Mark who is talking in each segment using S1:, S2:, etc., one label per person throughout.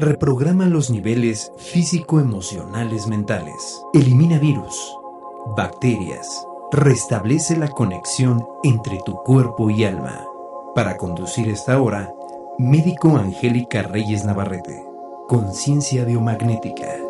S1: Reprograma los niveles físico-emocionales mentales. Elimina virus, bacterias. Restablece la conexión entre tu cuerpo y alma. Para conducir esta hora, médico Angélica Reyes Navarrete. Conciencia biomagnética.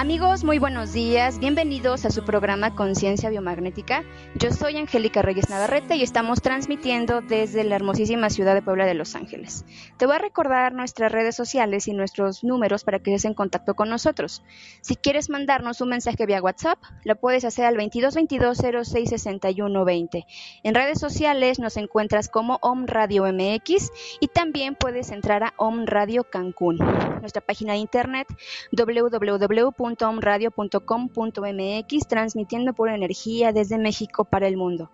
S2: Amigos, muy buenos días. Bienvenidos a su programa Conciencia Biomagnética. Yo soy Angélica Reyes Navarrete y estamos transmitiendo desde la hermosísima ciudad de Puebla de Los Ángeles. Te voy a recordar nuestras redes sociales y nuestros números para que estés en contacto con nosotros. Si quieres mandarnos un mensaje vía WhatsApp, lo puedes hacer al 2222066120. En redes sociales nos encuentras como Om Radio MX y también puedes entrar a Om Radio Cancún. Nuestra página de internet www www.omradio.com.mx transmitiendo por energía desde México para el mundo.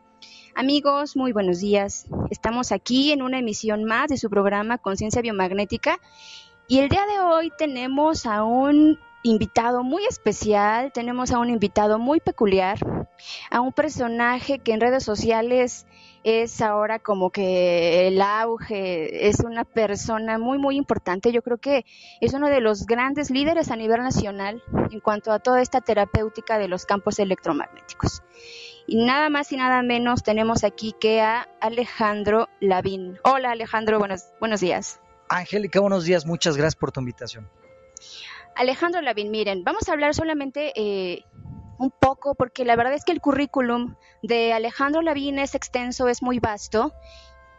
S2: Amigos, muy buenos días. Estamos aquí en una emisión más de su programa Conciencia Biomagnética y el día de hoy tenemos a un invitado muy especial, tenemos a un invitado muy peculiar, a un personaje que en redes sociales es ahora como que el auge, es una persona muy, muy importante. Yo creo que es uno de los grandes líderes a nivel nacional en cuanto a toda esta terapéutica de los campos electromagnéticos. Y nada más y nada menos tenemos aquí que a Alejandro Lavín. Hola Alejandro, buenos, buenos días.
S3: Angélica, buenos días, muchas gracias por tu invitación.
S2: Alejandro Lavín, miren, vamos a hablar solamente eh, un poco, porque la verdad es que el currículum de Alejandro Lavín es extenso, es muy vasto.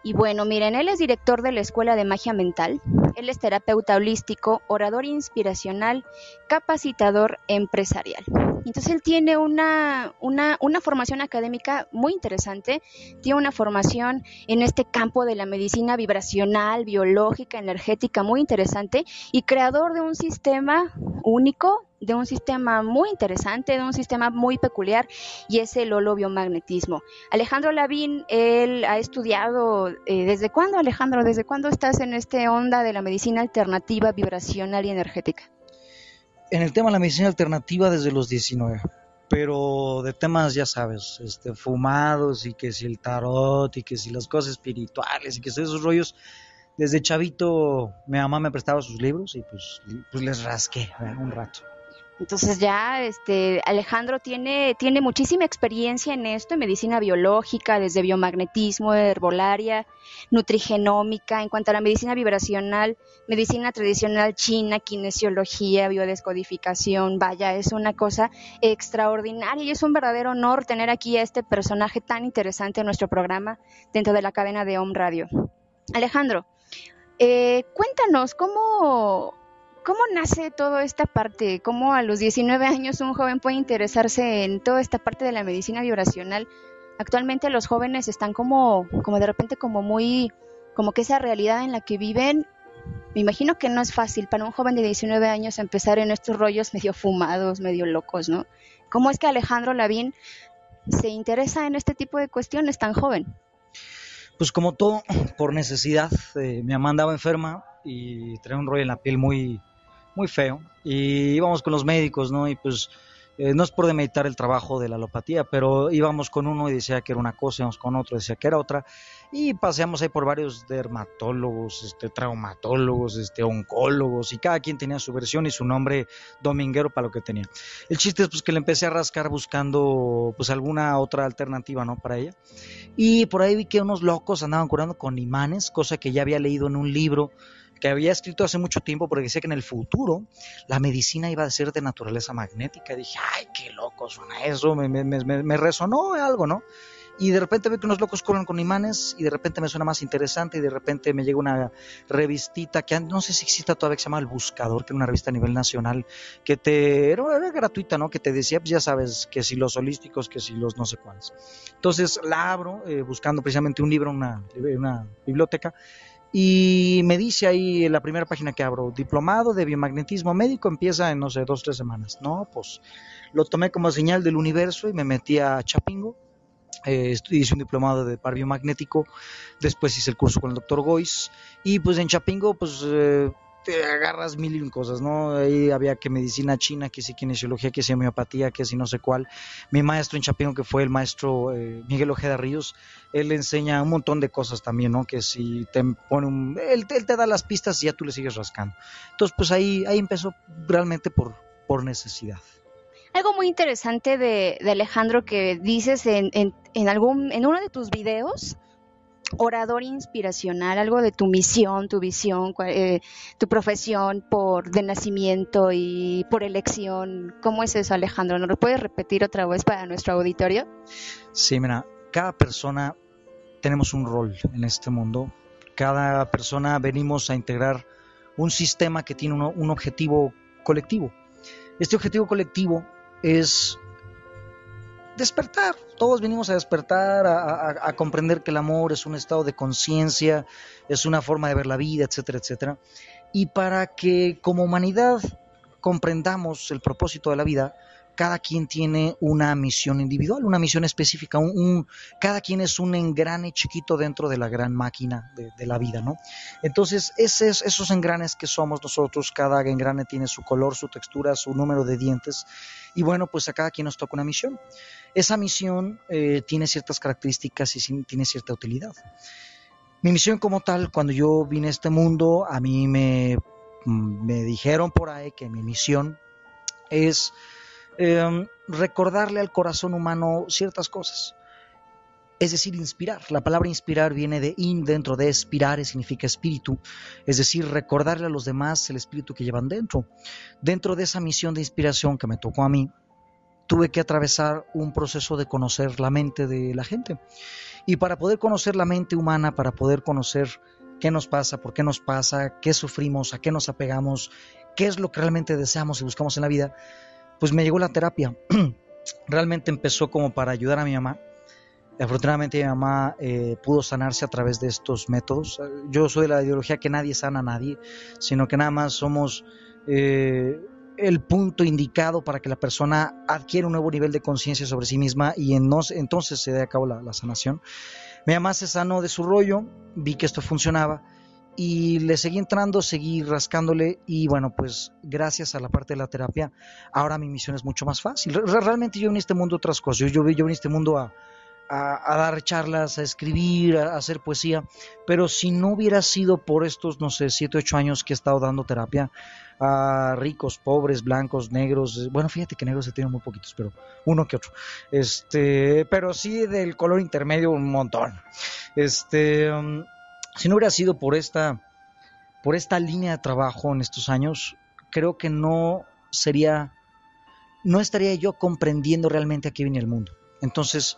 S2: Y bueno, miren, él es director de la Escuela de Magia Mental, él es terapeuta holístico, orador inspiracional, capacitador empresarial. Entonces él tiene una, una, una, formación académica muy interesante, tiene una formación en este campo de la medicina vibracional, biológica, energética muy interesante y creador de un sistema único de un sistema muy interesante, de un sistema muy peculiar y es el holobiomagnetismo. Alejandro Lavín, él ha estudiado, eh, ¿desde cuándo Alejandro? ¿Desde cuándo estás en este onda de la medicina alternativa, vibracional y energética?
S3: En el tema de la medicina alternativa desde los 19, pero de temas ya sabes, este, fumados y que si el tarot y que si las cosas espirituales y que si esos rollos, desde chavito mi mamá me prestaba sus libros y pues, pues les rasqué ¿verdad? un rato.
S2: Entonces ya este Alejandro tiene, tiene muchísima experiencia en esto, en medicina biológica, desde biomagnetismo, herbolaria, nutrigenómica, en cuanto a la medicina vibracional, medicina tradicional china, kinesiología, biodescodificación, vaya, es una cosa extraordinaria y es un verdadero honor tener aquí a este personaje tan interesante en nuestro programa dentro de la cadena de Home Radio. Alejandro, eh, cuéntanos cómo ¿Cómo nace toda esta parte? ¿Cómo a los 19 años un joven puede interesarse en toda esta parte de la medicina vibracional? Actualmente los jóvenes están como, como de repente como muy, como que esa realidad en la que viven, me imagino que no es fácil para un joven de 19 años empezar en estos rollos medio fumados, medio locos, ¿no? ¿Cómo es que Alejandro Lavín se interesa en este tipo de cuestiones tan joven?
S3: Pues como todo, por necesidad. Eh, mi mamá andaba enferma y traía un rollo en la piel muy, muy feo. Y íbamos con los médicos, ¿no? Y pues eh, no es por demeditar el trabajo de la alopatía, pero íbamos con uno y decía que era una cosa, íbamos con otro y decía que era otra, y paseamos ahí por varios dermatólogos, este, traumatólogos, este, oncólogos, y cada quien tenía su versión y su nombre dominguero para lo que tenía. El chiste es pues que le empecé a rascar buscando pues alguna otra alternativa, ¿no? Para ella. Y por ahí vi que unos locos andaban curando con imanes, cosa que ya había leído en un libro que había escrito hace mucho tiempo porque decía que en el futuro la medicina iba a ser de naturaleza magnética. Y dije, ay, qué loco suena eso, me, me, me, me resonó algo, ¿no? y de repente veo que unos locos corren con imanes y de repente me suena más interesante y de repente me llega una revistita que no sé si exista todavía que se llama El Buscador, que era una revista a nivel nacional que te era, gratuita, ¿no? Que te decía, pues ya sabes, que si los holísticos, que si los no sé cuáles. Entonces la abro eh, buscando precisamente un libro una, una biblioteca y me dice ahí en la primera página que abro, diplomado de biomagnetismo médico, empieza en, no sé, dos, tres semanas. No, pues lo tomé como señal del universo y me metí a Chapingo. Eh, hice un diplomado de par biomagnético, después hice el curso con el doctor Gois y pues en Chapingo pues eh, te agarras mil y un cosas, ¿no? Ahí había que medicina china, que sí kinesiología, que sí homeopatía, que sí no sé cuál. Mi maestro en Chapingo, que fue el maestro eh, Miguel Ojeda Ríos, él enseña un montón de cosas también, ¿no? Que si te pone un... Él, te da las pistas y ya tú le sigues rascando. Entonces, pues ahí, ahí empezó realmente por, por necesidad.
S2: Algo muy interesante de, de Alejandro que dices en, en, en, algún, en uno de tus videos orador inspiracional, algo de tu misión, tu visión, eh, tu profesión por de nacimiento y por elección. ¿Cómo es eso, Alejandro? ¿Nos lo puedes repetir otra vez para nuestro auditorio?
S3: Sí, mira, cada persona tenemos un rol en este mundo. Cada persona venimos a integrar un sistema que tiene un objetivo colectivo. Este objetivo colectivo es despertar. Todos venimos a despertar, a, comprender que el amor es un estado de conciencia, es una forma de ver la vida, etcétera, etcétera. Y para que como humanidad comprendamos el propósito de la vida, cada quien tiene una misión individual, una misión específica, cada quien es un engrane chiquito dentro de la gran máquina de, la vida, ¿no? Entonces, esos, engranes que somos nosotros, cada engrane tiene su color, su textura, su número de dientes, y bueno, pues a cada quien nos toca una misión. Esa misión eh, tiene ciertas características y tiene cierta utilidad. Mi misión como tal, cuando yo vine a este mundo, a mí me, me dijeron por ahí que mi misión es Em, recordarle al corazón humano ciertas cosas. Es decir, inspirar. La palabra inspirar viene de in, dentro de expirar, significa espíritu. Es decir, recordarle a los demás el espíritu que llevan dentro. Dentro de esa misión de inspiración que me tocó a mí, tuve que atravesar un proceso de conocer la mente de la gente. Y para poder conocer la mente humana, para poder conocer qué nos pasa, por qué nos pasa, qué sufrimos, a qué nos apegamos, qué es lo que realmente deseamos y buscamos en la vida, pues me llegó la terapia. Realmente empezó como para ayudar a mi mamá. Afortunadamente mi mamá eh, pudo sanarse a través de estos métodos. Yo soy de la ideología que nadie sana a nadie, sino que nada más somos eh, el punto indicado para que la persona adquiera un nuevo nivel de conciencia sobre sí misma y entonces se dé a cabo la, la sanación. Mi mamá se sanó de su rollo, vi que esto funcionaba y le seguí entrando, seguí rascándole y bueno, pues gracias a la parte de la terapia, ahora mi misión es mucho más fácil. Realmente yo en este mundo otras cosas, yo, yo, yo en este mundo a, a, dar charlas, a escribir, a, hacer poesía, pero si no hubiera sido por estos, no sé, siete, ocho años que he estado dando terapia a ricos, pobres, blancos, negros, bueno, fíjate que negros se tienen muy poquitos, pero uno que otro, este, pero sí del color intermedio un montón, este... Um, si no hubiera sido por esta, por esta línea de trabajo en estos años, creo que no sería, no estaría yo comprendiendo realmente a qué viene el mundo. Entonces,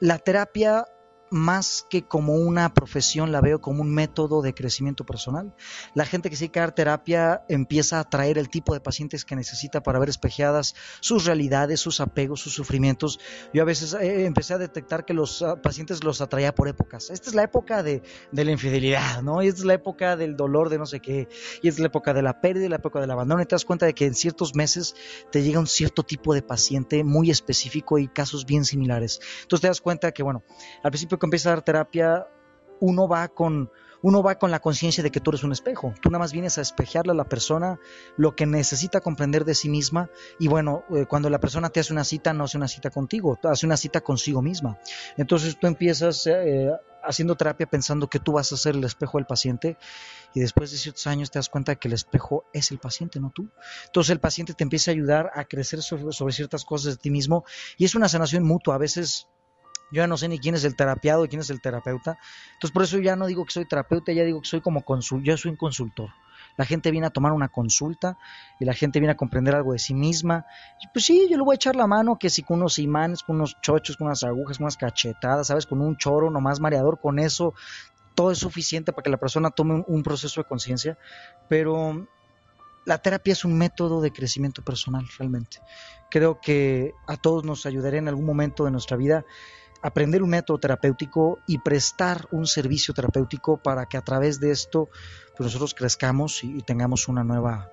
S3: la terapia más que como una profesión, la veo como un método de crecimiento personal. La gente que se dedica a terapia empieza a atraer el tipo de pacientes que necesita para ver espejeadas sus realidades, sus apegos, sus sufrimientos. Yo a veces eh, empecé a detectar que los ah, pacientes los atraía por épocas. Esta es la época de, de, la infidelidad, ¿no? Y esta es la época del dolor de no sé qué. Y esta es la época de la pérdida, la época del abandono. Y te das cuenta de que en ciertos meses te llega un cierto tipo de paciente muy específico y casos bien similares. Entonces te das cuenta que, bueno, al principio que empieza a dar terapia, uno va con uno va con la conciencia de que tú eres un espejo. Tú nada más vienes a espejearle a la persona lo que necesita comprender de sí misma. Y bueno, eh, cuando la persona te hace una cita, no hace una cita contigo, hace una cita consigo misma. Entonces tú empiezas eh, haciendo terapia pensando que tú vas a ser el espejo del paciente y después de ciertos años te das cuenta de que el espejo es el paciente, no tú. Entonces el paciente te empieza a ayudar a crecer sobre, sobre ciertas cosas de ti mismo y es una sanación mutua. A veces yo ya no sé ni quién es el terapiado y quién es el terapeuta. Entonces por eso ya no digo que soy terapeuta, ya digo que soy como consul, yo soy un consultor. La gente viene a tomar una consulta y la gente viene a comprender algo de sí misma. pues sí, yo le voy a echar la mano, que si con unos imanes, con unos chochos, con unas agujas, con unas cachetadas, ¿sabes? Con un choro nomás mareador, con eso todo es suficiente para que la persona tome un, proceso de conciencia. Pero la terapia es un método de crecimiento personal, realmente. Creo que a todos nos ayudaría en algún momento de nuestra vida aprender un método terapéutico y prestar un servicio terapéutico para que a través de esto pues nosotros crezcamos y, tengamos una nueva,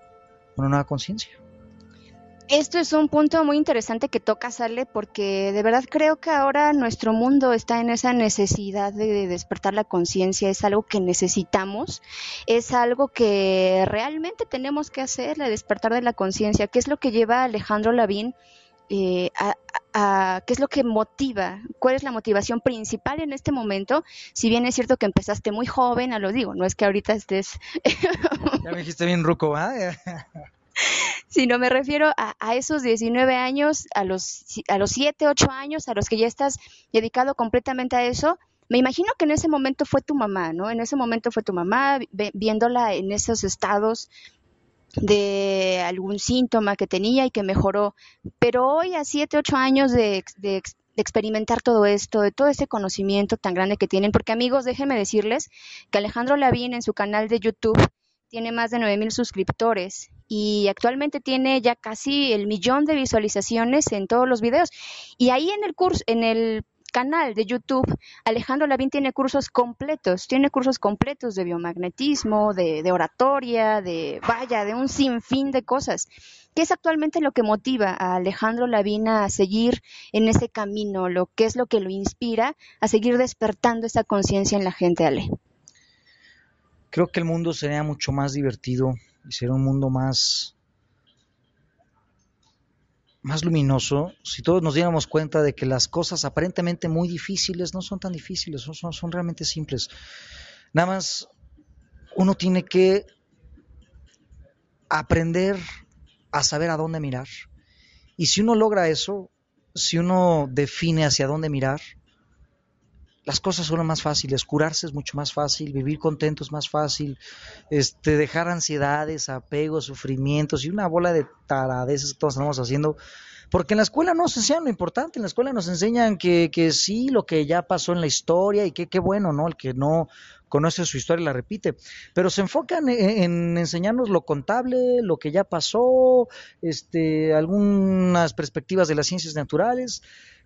S3: una nueva conciencia.
S2: Esto es un punto muy interesante que toca Ale porque de verdad creo que ahora nuestro mundo está en esa necesidad de despertar la conciencia, es algo que necesitamos, es algo que realmente tenemos que hacer, el despertar de la conciencia, que es lo que lleva a Alejandro Lavín eh, a, a, qué es lo que motiva, cuál es la motivación principal en este momento, si bien es cierto que empezaste muy joven, a lo digo, no es que ahorita estés...
S3: ya me dijiste bien ruco, ¿ah?
S2: Si no me refiero a, a, esos 19 años, a los, a los 7, 8 años, a los que ya estás dedicado completamente a eso, me imagino que en ese momento fue tu mamá, ¿no? En ese momento fue tu mamá viéndola en esos estados de algún síntoma que tenía y que mejoró. Pero hoy, a siete, ocho años de, de, experimentar todo esto, de todo ese conocimiento tan grande que tienen, porque amigos, déjenme decirles que Alejandro Lavín en su canal de YouTube tiene más de nueve mil suscriptores y actualmente tiene ya casi el millón de visualizaciones en todos los videos. Y ahí en el curso, en el canal de YouTube, Alejandro Lavín tiene cursos completos, tiene cursos completos de biomagnetismo, de, oratoria, de vaya, de un sinfín de cosas. ¿Qué es actualmente lo que motiva a Alejandro Lavín a seguir en ese camino? Lo que es lo que lo inspira a seguir despertando esa conciencia en la gente, Ale.
S3: Creo que el mundo sería mucho más divertido y sería un mundo más más luminoso si todos nos diéramos cuenta de que las cosas aparentemente muy difíciles no son tan difíciles, son, son, son realmente simples. Nada más uno tiene que aprender a saber a dónde mirar. Y si uno logra eso, si uno define hacia dónde mirar, las cosas son más fáciles, curarse es mucho más fácil, vivir contento es más fácil, este, dejar ansiedades, apegos, sufrimientos y una bola de taradeces que todos estamos haciendo, porque en la escuela no se enseñan lo importante, en la escuela nos enseñan que, que sí, lo que ya pasó en la historia y que qué bueno, ¿no? El que no conoce su historia la repite, pero se enfocan en, en, enseñarnos lo contable, lo que ya pasó, este, algunas perspectivas de las ciencias naturales,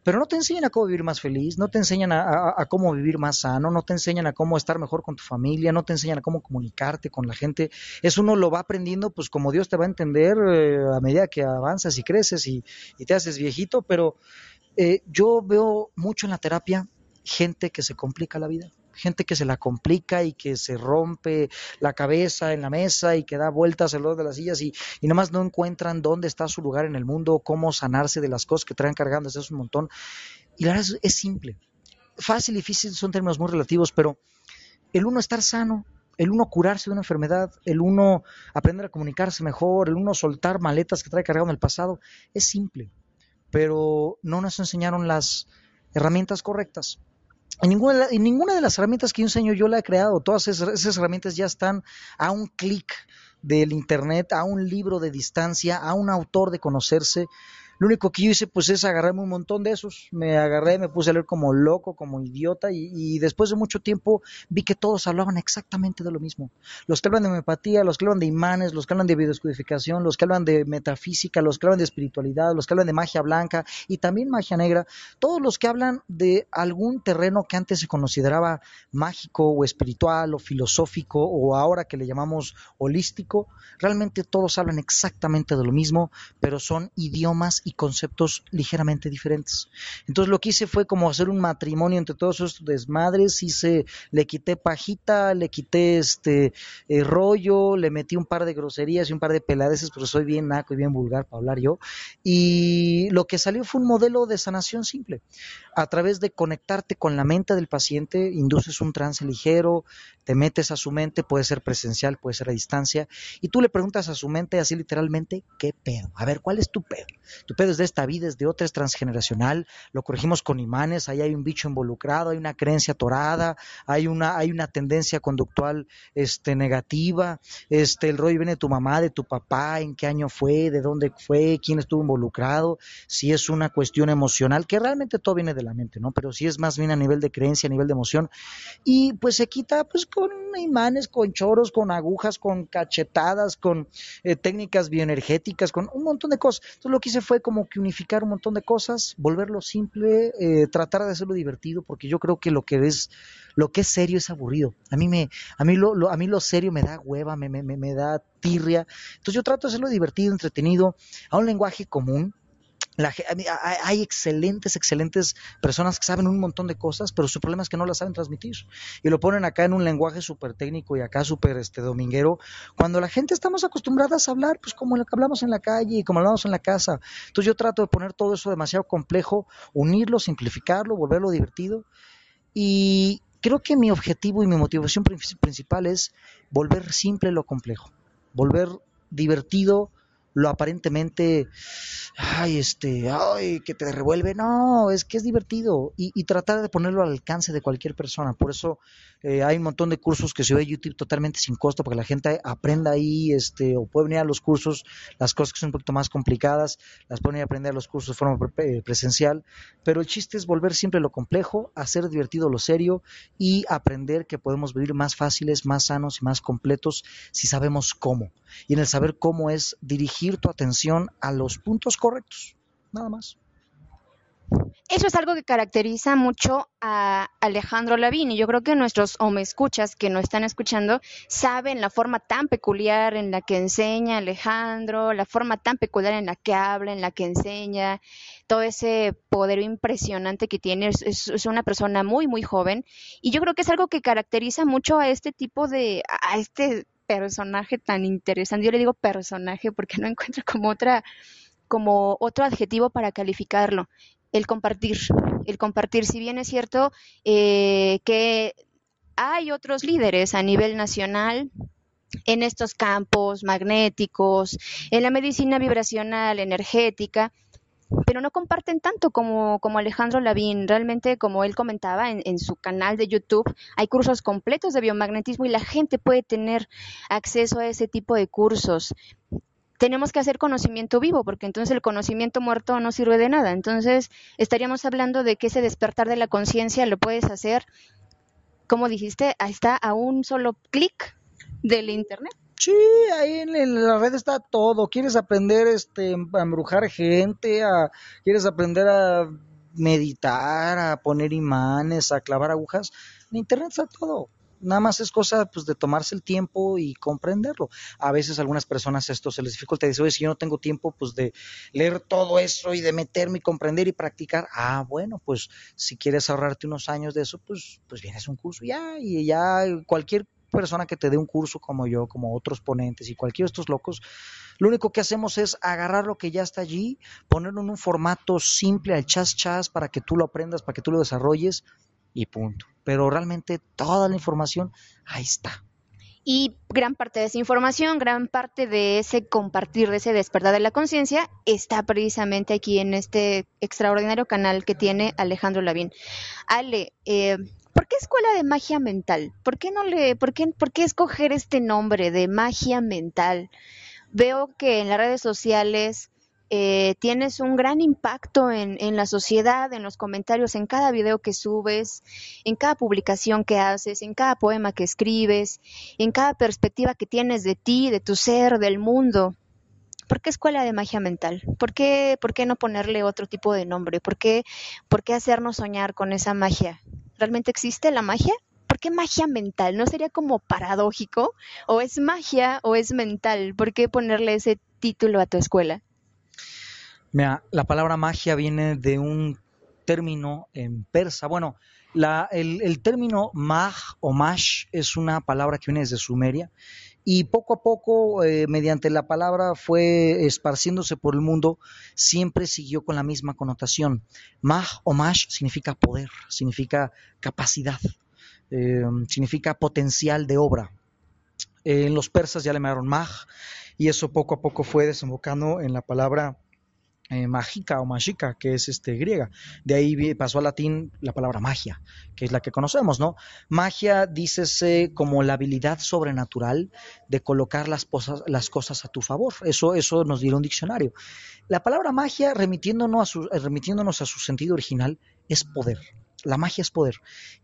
S3: pero no te enseñan a cómo vivir más feliz, no te enseñan a, cómo vivir más sano, no te enseñan a cómo estar mejor con tu familia, no te enseñan a cómo comunicarte con la gente. Eso uno lo va aprendiendo, pues como Dios te va a entender eh, a medida que avanzas y creces y, y te haces viejito, pero eh, yo veo mucho en la terapia gente que se complica la vida gente que se la complica y que se rompe la cabeza en la mesa y que da vueltas alrededor de las sillas y, y nomás no encuentran dónde está su lugar en el mundo, cómo sanarse de las cosas que traen cargando, es un montón. Y la verdad es, es simple. Fácil y difícil son términos muy relativos, pero el uno estar sano, el uno curarse de una enfermedad, el uno aprender a comunicarse mejor, el uno soltar maletas que trae cargado en el pasado, es simple, pero no nos enseñaron las herramientas correctas. En ninguna, en ninguna, de las herramientas que yo enseño yo la he creado. Todas esas, esas herramientas ya están a un clic del Internet, a un libro de distancia, a un autor de conocerse. Lo único que yo hice pues es agarrarme un montón de esos, me agarré, me puse a leer como loco, como idiota y, después de mucho tiempo vi que todos hablaban exactamente de lo mismo. Los que hablan de homeopatía, los que hablan de imanes, los que hablan de biodescodificación, los que hablan de metafísica, los que hablan de espiritualidad, los que hablan de magia blanca y también magia negra, todos los que hablan de algún terreno que antes se consideraba mágico o espiritual o filosófico o ahora que le llamamos holístico, realmente todos hablan exactamente de lo mismo, pero son idiomas y conceptos ligeramente diferentes. Entonces lo que hice fue como hacer un matrimonio entre todos estos desmadres, hice, le quité pajita, le quité este eh, rollo, le metí un par de groserías y un par de peladeces, pero soy bien naco y bien vulgar para hablar yo. Y lo que salió fue un modelo de sanación simple. A través de conectarte con la mente del paciente, induces un trance ligero, te metes a su mente, puede ser presencial, puede ser a distancia, y tú le preguntas a su mente así literalmente, ¿qué pedo? A ver, ¿cuál es tu pedo? Pedo es esta vida, es de otra, es transgeneracional, lo corregimos con imanes, ahí hay un bicho involucrado, hay una creencia torada, hay una, hay una tendencia conductual este, negativa, este, el rollo viene de tu mamá, de tu papá, en qué año fue, de dónde fue, quién estuvo involucrado, si es una cuestión emocional, que realmente todo viene de la mente, ¿no? Pero si es más bien a nivel de creencia, a nivel de emoción, y pues se quita pues con imanes, con choros, con agujas, con cachetadas, con eh, técnicas bioenergéticas, con un montón de cosas. Entonces lo que hice fue como que unificar un montón de cosas, volverlo simple, eh, tratar de hacerlo divertido, porque yo creo que lo que es lo que es serio es aburrido. A mí me, a mí lo, lo- a mí lo serio me da hueva, me, me, me- me da tirria. Entonces yo trato de hacerlo divertido, entretenido, a un lenguaje común. La hay excelentes, excelentes personas que saben un montón de cosas, pero su problema es que no las saben transmitir. Y lo ponen acá en un lenguaje súper técnico y acá súper este, dominguero, cuando la gente estamos acostumbradas a hablar, pues como lo que hablamos en la calle y como hablamos en la casa. Entonces yo trato de poner todo eso demasiado complejo, unirlo, simplificarlo, volverlo divertido. Y creo que mi objetivo y mi motivación prin- principal es volver simple lo complejo, volver divertido lo aparentemente, ay, este, ay, que te revuelve, no, es que es divertido y, y tratar de ponerlo al alcance de cualquier persona. Por eso eh, hay un montón de cursos que se ve YouTube totalmente sin costo para que la gente aprenda ahí, este, o puede venir a los cursos, las cosas que son un poquito más complicadas, las pueden ir a aprender a los cursos de forma eh, presencial, pero el chiste es volver siempre lo complejo, hacer divertido lo serio y aprender que podemos vivir más fáciles, más sanos y más completos si sabemos cómo. Y en el saber cómo es dirigir tu atención a los puntos correctos, nada más.
S2: Eso es algo que caracteriza mucho a Alejandro Lavín y yo creo que nuestros o me escuchas que no están escuchando saben la forma tan peculiar en la que enseña Alejandro, la forma tan peculiar en la que habla, en la que enseña, todo ese poder impresionante que tiene. Es, es- una persona muy, muy joven y yo creo que es algo que caracteriza mucho a este tipo de, a este personaje tan interesante. Yo le digo personaje porque no encuentro como otra, como otro adjetivo para calificarlo el compartir, el compartir, si bien es cierto eh, que hay otros líderes a nivel nacional en estos campos magnéticos, en la medicina vibracional, energética, pero no comparten tanto como, como Alejandro Lavín. Realmente, como él comentaba en, en su canal de YouTube, hay cursos completos de biomagnetismo y la gente puede tener acceso a ese tipo de cursos tenemos que hacer conocimiento vivo, porque entonces el conocimiento muerto no sirve de nada. Entonces estaríamos hablando de que ese despertar de la conciencia lo puedes hacer, como dijiste, está a un solo clic del internet.
S3: Sí, ahí en, en la red está todo. ¿Quieres aprender este, a embrujar gente? A, ¿Quieres aprender a meditar, a poner imanes, a clavar agujas? En internet está todo. Nada más es cosa pues, de tomarse el tiempo y comprenderlo. A veces a algunas personas esto se les dificulta. Dicen, oye, si yo no tengo tiempo pues de leer todo eso y de meterme y comprender y practicar. Ah, bueno, pues si quieres ahorrarte unos años de eso, pues, pues vienes a un curso ya y ya cualquier persona que te dé un curso como yo, como otros ponentes y cualquiera de estos locos, lo único que hacemos es agarrar lo que ya está allí, ponerlo en un formato simple al chas chas para que tú lo aprendas, para que tú lo desarrolles y punto. Pero realmente toda la información ahí está.
S2: Y gran parte de esa información, gran parte de ese compartir, de ese despertar de la conciencia, está precisamente aquí en este extraordinario canal que tiene Alejandro Lavín. Ale, eh, ¿por qué escuela de magia mental? ¿Por qué no le, por qué, por qué escoger este nombre de magia mental? Veo que en las redes sociales eh, tienes un gran impacto en, en, la sociedad, en los comentarios, en cada video que subes, en cada publicación que haces, en cada poema que escribes, en cada perspectiva que tienes de ti, de tu ser, del mundo. ¿Por qué escuela de magia mental? ¿Por qué, por qué no ponerle otro tipo de nombre? ¿Por qué, ¿Por qué hacernos soñar con esa magia? ¿Realmente existe la magia? ¿Por qué magia mental? ¿No sería como paradójico? ¿O es magia o es mental? ¿Por qué ponerle ese título a tu escuela?
S3: Mira, la palabra magia viene de un término en persa. Bueno, el, término mag o mash es una palabra que viene desde Sumeria y poco a poco, eh, mediante la palabra fue esparciéndose por el mundo, siempre siguió con la misma connotación. Mag o mash significa poder, significa capacidad, eh, significa potencial de obra. en los persas ya le llamaron mag y eso poco a poco fue desembocando en la palabra eh, mágica o mágica, que es este griega. De ahí pasó al latín la palabra magia, que es la que conocemos, ¿no? Magia dícese como la habilidad sobrenatural de colocar las, cosas, las cosas a tu favor. Eso, eso nos dirá un diccionario. La palabra magia, remitiéndonos a su, remitiéndonos a su sentido original, es poder. La magia es poder.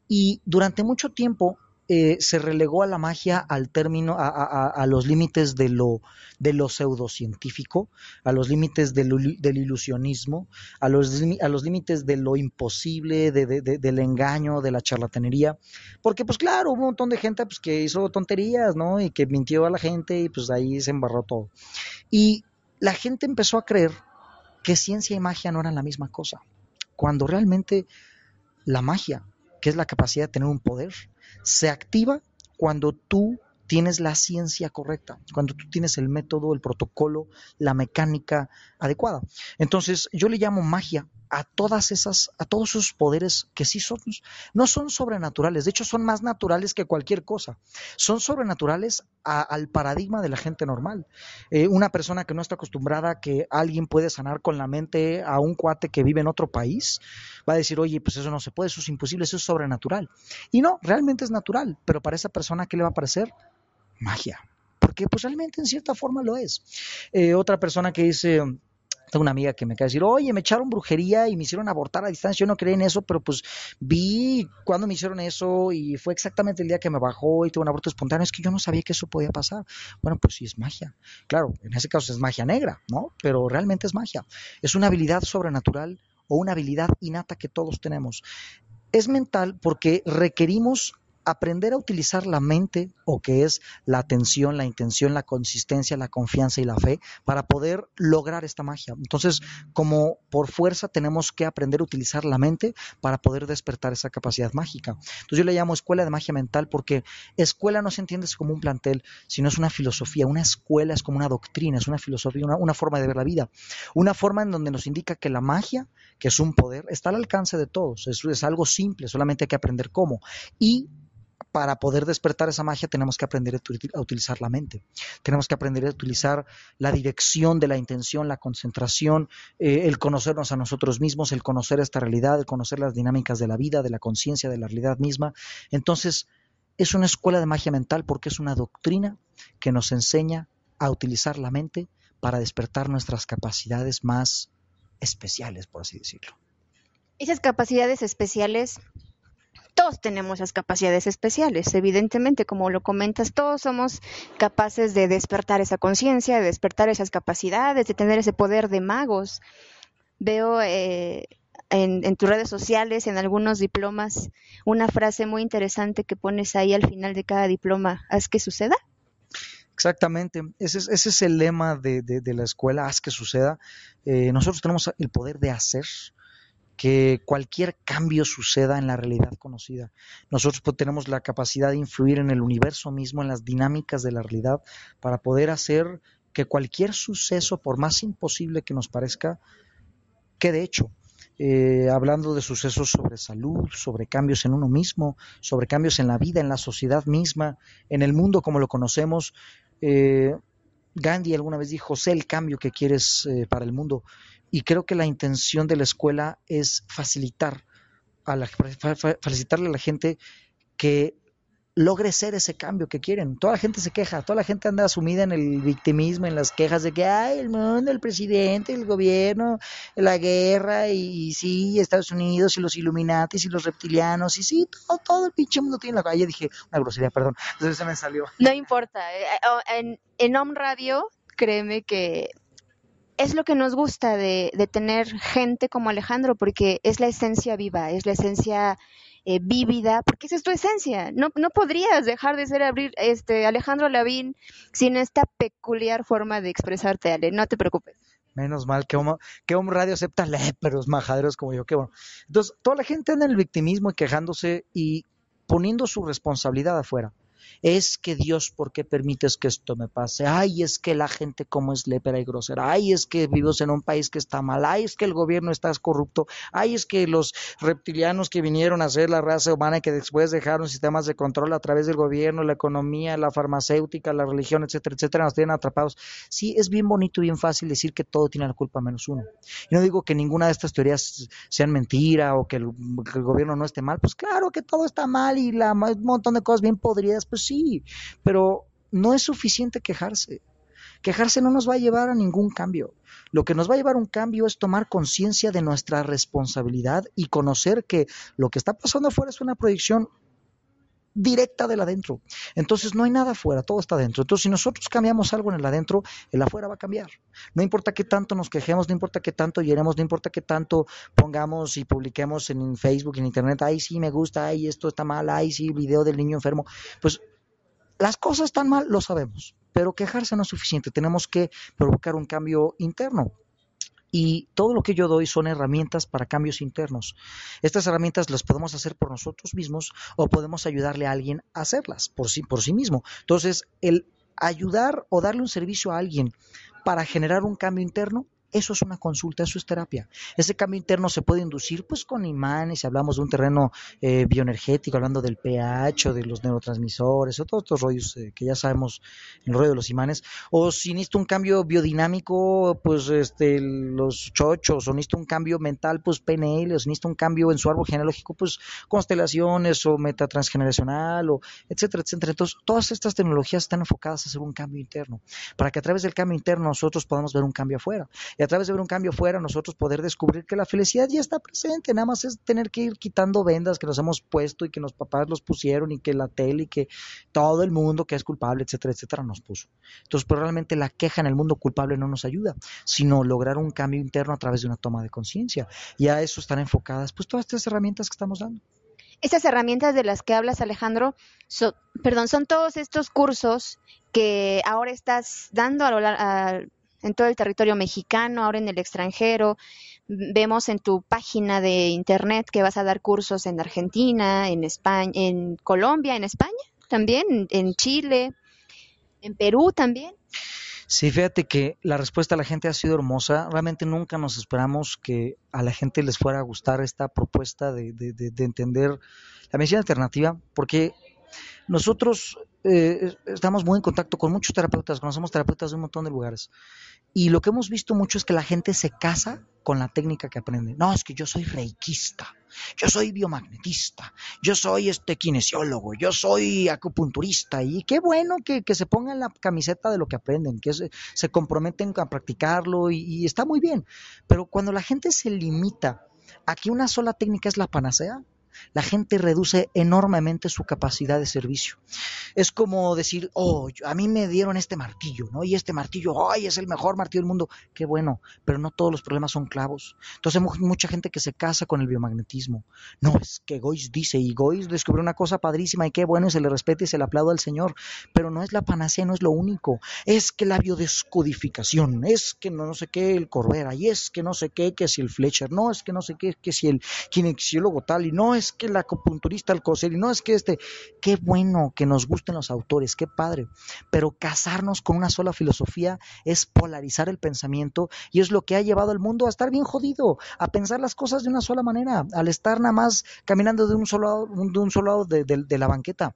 S3: Y durante mucho tiempo eh, se relegó a la magia al término, a, los límites de lo, de lo pseudocientífico, a los límites del, ilusionismo, a los, a los límites de lo imposible, de, de, del engaño, de la charlatanería, porque pues claro, hubo un montón de gente pues, que hizo tonterías, ¿no? Y que mintió a la gente y pues ahí se embarró todo. Y la gente empezó a creer que ciencia y magia no eran la misma cosa, cuando realmente la magia, que es la capacidad de tener un poder, se activa cuando tú tienes la ciencia correcta, cuando tú tienes el método, el protocolo, la mecánica adecuada. Entonces, yo le llamo magia a todas esas, a todos esos poderes que sí son, no son sobrenaturales, de hecho son más naturales que cualquier cosa. Son sobrenaturales al paradigma de la gente normal. Eh, una persona que no está acostumbrada a que alguien puede sanar con la mente a un cuate que vive en otro país, va a decir, oye, pues eso no se puede, eso es imposible, eso es sobrenatural. Y no, realmente es natural, pero para esa persona, ¿qué le va a parecer? Magia. Porque pues realmente en cierta forma lo es. Eh, otra persona que dice tengo una amiga que me de decir, oye, me echaron brujería y me hicieron abortar a distancia. Yo no creía en eso, pero pues vi cuando me hicieron eso y fue exactamente el día que me bajó y tuve un aborto espontáneo. Es que yo no sabía que eso podía pasar. Bueno, pues sí es magia. Claro, en ese caso es magia negra, ¿no? Pero realmente es magia. Es una habilidad sobrenatural o una habilidad innata que todos tenemos. Es mental porque requerimos aprender a utilizar la mente, o que es la atención, la intención, la consistencia, la confianza y la fe, para poder lograr esta magia. Entonces, como por fuerza tenemos que aprender a utilizar la mente para poder despertar esa capacidad mágica. Entonces yo le llamo escuela de magia mental porque escuela no se entiende como un plantel, sino es una filosofía. Una escuela es como una doctrina, es una filosofía, una, forma de ver la vida. Una forma en donde nos indica que la magia, que es un poder, está al alcance de todos. Es, es algo simple, solamente hay que aprender cómo. Y para poder despertar esa magia tenemos que aprender a utilizar la mente. Tenemos que aprender a utilizar la dirección de la intención, la concentración, eh, el conocernos a nosotros mismos, el conocer esta realidad, el conocer las dinámicas de la vida, de la conciencia, de la realidad misma. Entonces, es una escuela de magia mental porque es una doctrina que nos enseña a utilizar la mente para despertar nuestras capacidades más especiales, por así decirlo.
S2: Esas capacidades especiales todos tenemos esas capacidades especiales, evidentemente, como lo comentas, todos somos capaces de despertar esa conciencia, de despertar esas capacidades, de tener ese poder de magos. Veo eh, en, tus redes sociales, en algunos diplomas, una frase muy interesante que pones ahí al final de cada diploma, haz que suceda.
S3: Exactamente, ese es, ese es el lema de, la escuela, haz que suceda. Eh, nosotros tenemos el poder de hacer, que cualquier cambio suceda en la realidad conocida. Nosotros pues, tenemos la capacidad de influir en el universo mismo, en las dinámicas de la realidad, para poder hacer que cualquier suceso, por más imposible que nos parezca, quede hecho. Eh, hablando de sucesos sobre salud, sobre cambios en uno mismo, sobre cambios en la vida, en la sociedad misma, en el mundo como lo conocemos. Eh, Gandhi alguna vez dijo, sé el cambio que quieres eh, para el mundo. Y creo que la intención de la escuela es facilitar a la, facilitarle a la gente que logre ser ese cambio que quieren. Toda la gente se queja, toda la gente anda sumida en el victimismo, en las quejas de que, ay, el mundo, el presidente, el gobierno, la guerra, y, sí, Estados Unidos, y los Illuminatis, y los reptilianos, y sí, todo, todo el pinche mundo tiene la calle. Dije, una grosería, perdón, entonces se me salió.
S2: No importa, eh, eh, en, en Home Radio, créeme que es lo que nos gusta de, de tener gente como Alejandro, porque es la esencia viva, es la esencia eh, vívida, porque esa es tu esencia. No, no podrías dejar de ser abrir, este, Alejandro Lavín sin esta peculiar forma de expresarte, Ale. No te preocupes.
S3: Menos mal que Home, que Home Radio acepta léperos, majaderos como yo, qué bueno. Entonces, toda la gente anda en el victimismo y quejándose y poniendo su responsabilidad afuera es que Dios, ¿por qué permites que esto me pase? Ay, es que la gente como es lépera y grosera. Ay, es que vivimos en un país que está mal. Ay, es que el gobierno está corrupto. Ay, es que los reptilianos que vinieron a ser la raza humana y que después dejaron sistemas de control a través del gobierno, la economía, la farmacéutica, la religión, etcétera, etcétera, nos tienen atrapados. Sí, es bien bonito y bien fácil decir que todo tiene la culpa menos uno. Y no digo que ninguna de estas teorías sean mentira o que el, que el gobierno no esté mal. Pues claro que todo está mal y la, un montón de cosas bien podridas pues sí, pero no es suficiente quejarse. Quejarse no nos va a llevar a ningún cambio. Lo que nos va a llevar a un cambio es tomar conciencia de nuestra responsabilidad y conocer que lo que está pasando afuera es una proyección directa del adentro. Entonces no hay nada afuera, todo está adentro. Entonces si nosotros cambiamos algo en el adentro, el afuera va a cambiar. No importa qué tanto nos quejemos, no importa qué tanto llenemos, no importa qué tanto pongamos y publiquemos en Facebook, en Internet, ay sí me gusta, ay esto está mal, ay sí, video del niño enfermo. Pues las cosas están mal, lo sabemos, pero quejarse no es suficiente, tenemos que provocar un cambio interno y todo lo que yo doy son herramientas para cambios internos. Estas herramientas las podemos hacer por nosotros mismos o podemos ayudarle a alguien a hacerlas por sí, por sí mismo. Entonces, el ayudar o darle un servicio a alguien para generar un cambio interno eso es una consulta, eso es terapia. Ese cambio interno se puede inducir pues con imanes, si hablamos de un terreno eh, bioenergético, hablando del pH de los neurotransmisores o todos estos rollos eh, que ya sabemos, el rollo de los imanes, o si necesita un cambio biodinámico, pues este los chochos, o necesita un cambio mental, pues PNL, o si necesita un cambio en su árbol genealógico, pues constelaciones o metatransgeneracional, o etcétera, etcétera. Entonces, todas estas tecnologías están enfocadas a hacer un cambio interno, para que a través del cambio interno nosotros podamos ver un cambio afuera a través de ver un cambio fuera nosotros poder descubrir que la felicidad ya está presente, nada más es tener que ir quitando vendas que nos hemos puesto y que los papás los pusieron y que la tele y que todo el mundo que es culpable, etcétera, etcétera, nos puso. Entonces, pero realmente la queja en el mundo culpable no nos ayuda, sino lograr un cambio interno a través de una toma de conciencia. Y a eso están enfocadas pues todas estas herramientas que estamos dando.
S2: Estas herramientas de las que hablas, Alejandro, perdón, son todos estos cursos que ahora estás dando a lo en todo el territorio mexicano, ahora en el extranjero. Vemos en tu página de internet que vas a dar cursos en Argentina, en España, en Colombia, en España también, en Chile, en Perú también.
S3: Sí, fíjate que la respuesta a la gente ha sido hermosa. Realmente nunca nos esperamos que a la gente les fuera a gustar esta propuesta de, de, de entender la medicina alternativa, porque nosotros eh, estamos muy en contacto con muchos terapeutas, conocemos terapeutas de un montón de lugares. Y lo que hemos visto mucho es que la gente se casa con la técnica que aprende. No, es que yo soy reikista, yo soy biomagnetista, yo soy este kinesiólogo, yo soy acupunturista. Y qué bueno que, se pongan la camiseta de lo que aprenden, que se, comprometen a practicarlo y, y está muy bien. Pero cuando la gente se limita a que una sola técnica es la panacea, la gente reduce enormemente su capacidad de servicio. Es como decir, oh, a mí me dieron este martillo, ¿no? Y este martillo, ay, es el mejor martillo del mundo. Qué bueno, pero no todos los problemas son clavos. Entonces hay mucha gente que se casa con el biomagnetismo. No, es que Gois dice, y Gois descubrió una cosa padrísima y qué bueno, y se le respete y se le aplauda al Señor. Pero no es la panacea, no es lo único. Es que la biodescodificación, es que no, sé qué el Corbera, y es que no sé qué, que si el Fletcher, no, es que no sé qué, que si el kinesiólogo tal, y no es que el acupunturista, el coser, y no es que este, qué bueno que nos gusten los autores, qué padre, pero casarnos con una sola filosofía es polarizar el pensamiento y es lo que ha llevado al mundo a estar bien jodido, a pensar las cosas de una sola manera, al estar nada más caminando de un solo lado de, un solo lado de la banqueta.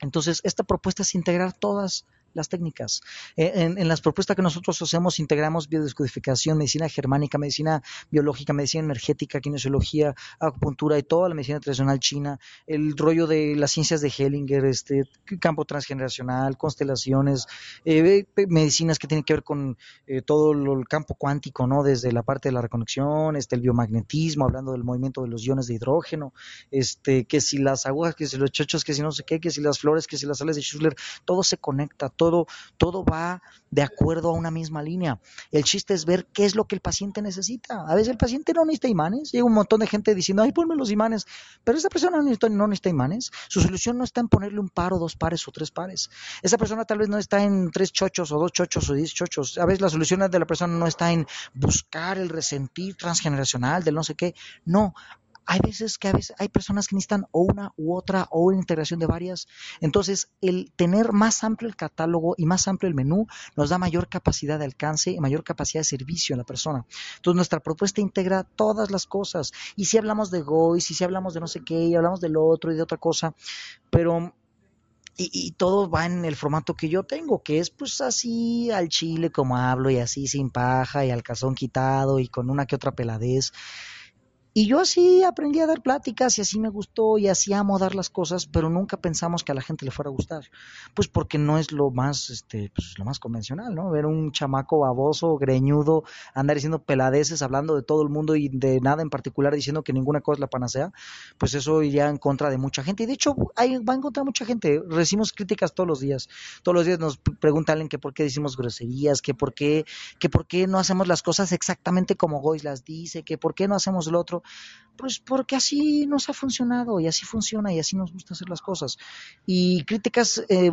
S3: Entonces, esta propuesta es integrar todas las técnicas. Eh, En, las propuestas que nosotros hacemos integramos biodescodificación, medicina germánica, medicina biológica, medicina energética, kinesiología, acupuntura y toda la medicina tradicional china, el rollo de las ciencias de Hellinger, este campo transgeneracional, constelaciones, eh, medicinas que tienen que ver con eh, todo lo- el campo cuántico, ¿no? Desde la parte de la reconexión, este, el biomagnetismo, hablando del movimiento de los iones de hidrógeno, este, que si las agujas, que si los chochos, que si no sé qué, que si las flores, que si las sales de Schussler, todo se conecta, todo, todo va de acuerdo a una misma línea. El chiste es ver qué es lo que el paciente necesita. A veces el paciente no necesita imanes, llega un montón de gente diciendo, ay, ponme los imanes, pero esa persona no necesita, no necesita imanes. Su solución no está en ponerle un par o dos pares o tres pares. Esa persona tal vez no está en tres chochos o dos chochos o diez chochos. A veces la solución de la persona no está en buscar el resentir transgeneracional del no sé qué. No, hay veces que a veces hay personas que necesitan o una u otra o una integración de varias. Entonces, el tener más amplio el catálogo y más amplio el menú nos da mayor capacidad de alcance y mayor capacidad de servicio a la persona. Entonces, nuestra propuesta integra todas las cosas. Y si hablamos de Gois, y si hablamos de no sé qué, y hablamos del otro y de otra cosa, pero y, y todo va en el formato que yo tengo, que es pues así al chile como hablo y así sin paja y al calzón quitado y con una que otra peladez. Y yo así aprendí a dar pláticas y así me gustó y así amo dar las cosas, pero nunca pensamos que a la gente le fuera a gustar. Pues porque no es lo más, este, pues lo más convencional, ¿no? Ver un chamaco baboso, greñudo, andar diciendo peladeces, hablando de todo el mundo y de nada en particular, diciendo que ninguna cosa es la panacea, pues eso iría en contra de mucha gente. Y de hecho, hay, va en contra de mucha gente. Recibimos críticas todos los días. Todos los días nos preguntan que por qué decimos groserías, que por qué, que por qué no hacemos las cosas exactamente como Gois las dice, que por qué no hacemos lo otro. Pues porque así nos ha funcionado y así funciona y así nos gusta hacer las cosas. Y críticas eh,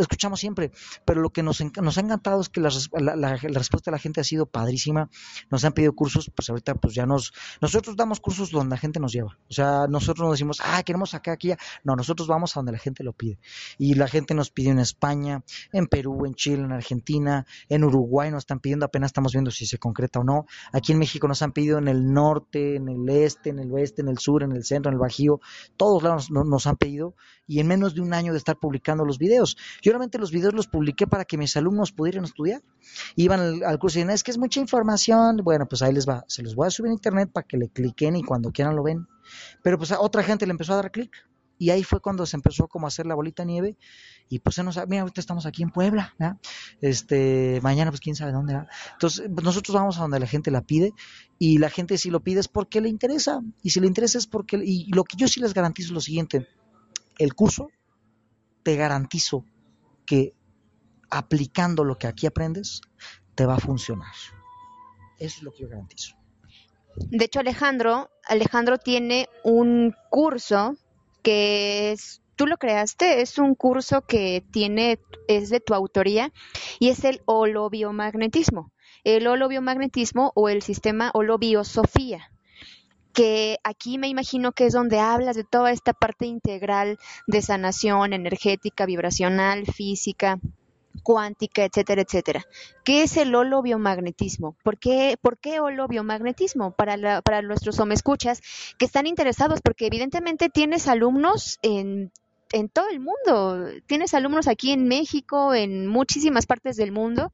S3: escuchamos siempre, pero lo que nos, nos ha encantado es que la, la- la- respuesta de la gente ha sido padrísima. Nos han pedido cursos, pues ahorita pues ya nos... Nosotros damos cursos donde la gente nos lleva. O sea, nosotros no decimos, ah, queremos acá, aquí, ya. No, nosotros vamos a donde la gente lo pide. Y la gente nos pide en España, en Perú, en Chile, en Argentina, en Uruguay nos están pidiendo, apenas estamos viendo si se concreta o no. Aquí en México nos han pedido en el norte, en el este, en el oeste, en el sur, en el centro, en el bajío. Todos lados nos, nos han pedido y en menos de un año de estar publicando los videos. Yo realmente los videos los publiqué para que mis alumnos pudieran estudiar. Iban al, curso y decían, es que es mucha información. Bueno, pues ahí les va. Se los voy a subir a internet para que le cliquen y cuando quieran lo ven. Pero pues a otra gente le empezó a dar clic. Y ahí fue cuando se empezó como a hacer la bolita de nieve. Y pues se nos, mira, ahorita estamos aquí en Puebla. Este, mañana pues quién sabe dónde, ¿verdad? Entonces, pues, nosotros vamos a donde la gente la pide. Y la gente si lo pide es porque le interesa. Y si le interesa es porque, y lo que yo sí les garantizo es lo siguiente. El curso, te garantizo que aplicando lo que aquí aprendes, te va a funcionar. Eso es lo que yo garantizo.
S2: De hecho, Alejandro, Alejandro tiene un curso que es, tú lo creaste, es un curso que tiene, es de tu autoría y es el holobiomagnetismo. El holobiomagnetismo o el sistema holobiosofía que aquí me imagino que es donde hablas de toda esta parte integral de sanación energética, vibracional, física, cuántica, etcétera, etcétera. ¿Qué es el holobiomagnetismo? ¿Por qué, por qué holobiomagnetismo? Para, la, para nuestros escuchas que están interesados, porque evidentemente tienes alumnos en, en todo el mundo, tienes alumnos aquí en México, en muchísimas partes del mundo,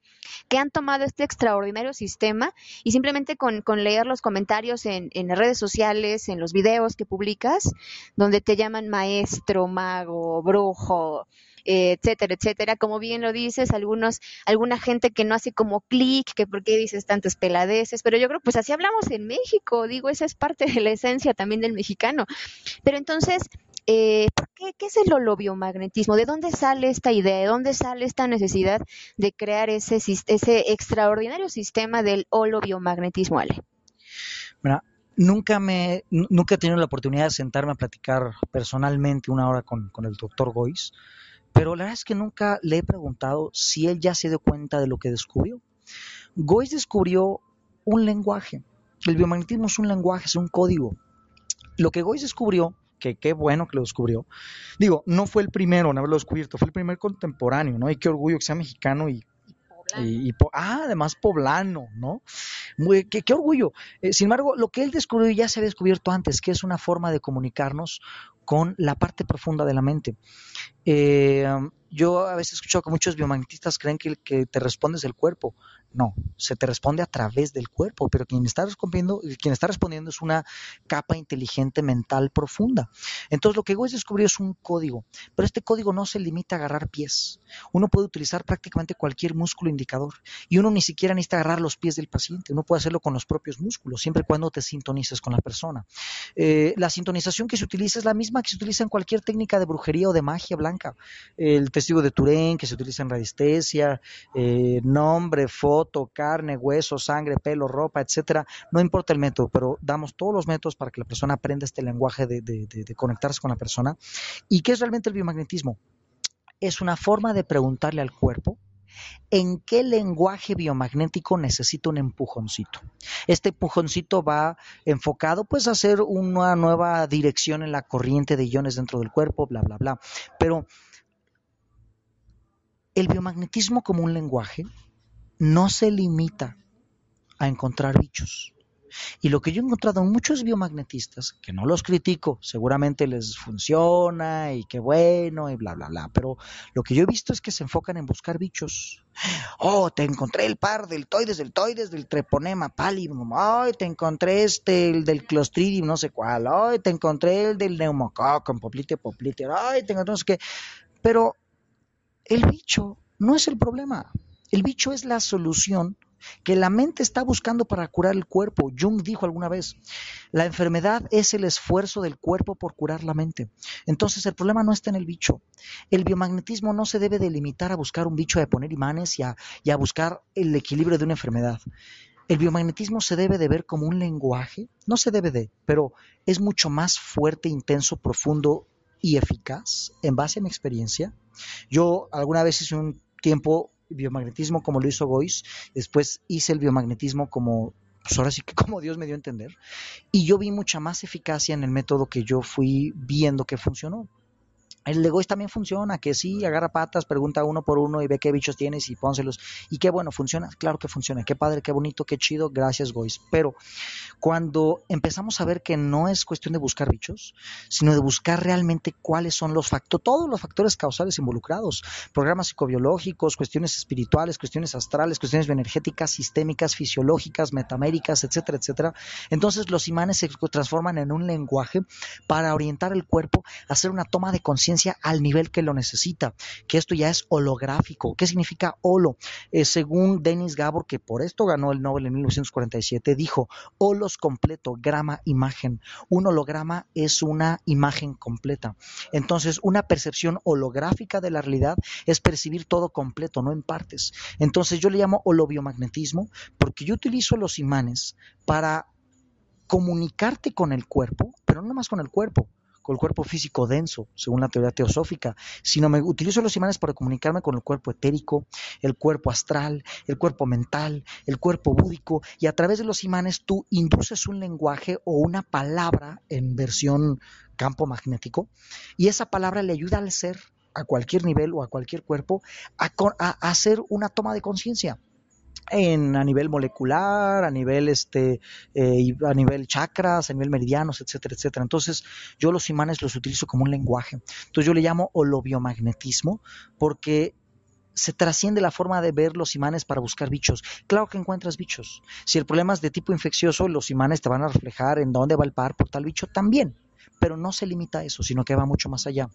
S2: que han tomado este extraordinario sistema y simplemente con, con leer los comentarios en, en redes sociales, en los videos que publicas, donde te llaman maestro, mago, brujo, etcétera, etcétera. Como bien lo dices, algunos, alguna gente que no hace como clic, que por qué dices tantas peladeces, pero yo creo pues así hablamos en México, digo, esa es parte de la esencia también del mexicano. Pero entonces, eh, ¿por qué, ¿qué es el holobiomagnetismo? ¿De dónde sale esta idea? ¿De dónde sale esta necesidad de crear ese, ese extraordinario sistema del holobiomagnetismo, Ale?
S3: Nunca me, he tenido la oportunidad de sentarme a platicar personalmente una hora con, con el doctor Gois, pero la verdad es que nunca le he preguntado si él ya se dio cuenta de lo que descubrió. Gois descubrió un lenguaje. El biomagnetismo es un lenguaje, es un código. Lo que Gois descubrió, que qué bueno que lo descubrió, digo, no fue el primero en haberlo descubierto, fue el primer contemporáneo, ¿no? Y qué orgullo que sea mexicano y, y Y, ah, además poblano, ¿no? Muy, qué, orgullo. Eh, sin embargo, lo que él descubrió ya se había descubierto antes, que es una forma de comunicarnos con la parte profunda de la mente. Eh, yo a veces escucho que muchos biomagnetistas creen que que te responde es el cuerpo. No, se te responde a través del cuerpo, pero quien está respondiendo, quien está respondiendo es una capa inteligente mental profunda. Entonces lo que Goetz descubrió es un código, pero este código no se limita a agarrar pies. Uno puede utilizar prácticamente cualquier músculo indicador y uno ni siquiera necesita agarrar los pies del paciente, uno puede hacerlo con los propios músculos, siempre y cuando te sintonices con la persona. Eh, la sintonización que se utiliza es la misma que se utiliza en cualquier técnica de brujería o de magia blanca. El testigo de Turén que se utiliza en radiestesia, eh, nombre, foto, carne, hueso, sangre, pelo, ropa, etcétera. No importa el método, pero damos todos los métodos para que la persona aprenda este lenguaje de, de conectarse con la persona. ¿Y qué es realmente el biomagnetismo? Es una forma de preguntarle al cuerpo en qué lenguaje biomagnético necesita un empujoncito. Este empujoncito va enfocado pues a hacer una nueva dirección en la corriente de iones dentro del cuerpo, bla, bla, bla. Pero el biomagnetismo como un lenguaje no se limita a encontrar bichos. Y lo que yo he encontrado en muchos biomagnetistas, que no los critico, seguramente les funciona y qué bueno y bla, bla, bla, pero lo que yo he visto es que se enfocan en buscar bichos. Oh, te encontré el par del toides, del toides, del treponema pallidum. Ay, te encontré este, el del clostridium, no sé cuál. Ay, te encontré el del neumococo, poplite, poplite. Ay, te encontré no sé qué. Pero el bicho no es el problema. El bicho es la solución que la mente está buscando para curar el cuerpo. Jung dijo alguna vez, la enfermedad es el esfuerzo del cuerpo por curar la mente. Entonces el problema no está en el bicho. El biomagnetismo no se debe delimitar a buscar un bicho, a poner imanes y a, y a buscar el equilibrio de una enfermedad. El biomagnetismo se debe de ver como un lenguaje, no se debe de, pero es mucho más fuerte, intenso, profundo y eficaz en base a mi experiencia. Yo alguna vez hice un tiempo biomagnetismo como lo hizo Gois, después hice el biomagnetismo como pues ahora sí que como Dios me dio a entender. Y yo vi mucha más eficacia en el método que yo fui viendo que funcionó. El de también funciona, que sí, agarra patas, pregunta uno por uno y ve qué bichos tienes y pónselos. Y qué bueno, funciona, claro que funciona, qué padre, qué bonito, qué chido, gracias Gois. Pero cuando empezamos a ver que no es cuestión de buscar bichos, sino de buscar realmente cuáles son los factores, todos los factores causales involucrados, programas psicobiológicos, cuestiones espirituales, cuestiones astrales, cuestiones bioenergéticas, sistémicas, fisiológicas, metaméricas, etcétera, etcétera. Entonces los imanes se transforman en un lenguaje para orientar el cuerpo a hacer una toma de conciencia al nivel que lo necesita, que esto ya es holográfico. ¿Qué significa holo? Eh, según Dennis Gabor, que por esto ganó el Nobel en 1947, dijo, holos completo, grama, imagen. Un holograma es una imagen completa. Entonces, una percepción holográfica de la realidad es percibir todo completo, no en partes. Entonces, yo le llamo holobiomagnetismo porque yo utilizo los imanes para comunicarte con el cuerpo, pero no más con el cuerpo, con el cuerpo físico denso, según la teoría teosófica, sino me utilizo los imanes para comunicarme con el cuerpo etérico, el cuerpo astral, el cuerpo mental, el cuerpo búdico, y a través de los imanes tú induces un lenguaje o una palabra en versión campo magnético, y esa palabra le ayuda al ser a cualquier nivel o a cualquier cuerpo a, a hacer una toma de conciencia en, a nivel molecular, a nivel este, eh, a nivel chakras, a nivel meridianos, etcétera, etcétera. Entonces, yo los imanes los utilizo como un lenguaje. Entonces, yo le llamo holobiomagnetismo porque se trasciende la forma de ver los imanes para buscar bichos. Claro que encuentras bichos. Si el problema es de tipo infeccioso, los imanes te van a reflejar en dónde va el par por tal bicho también pero no se limita a eso, sino que va mucho más allá.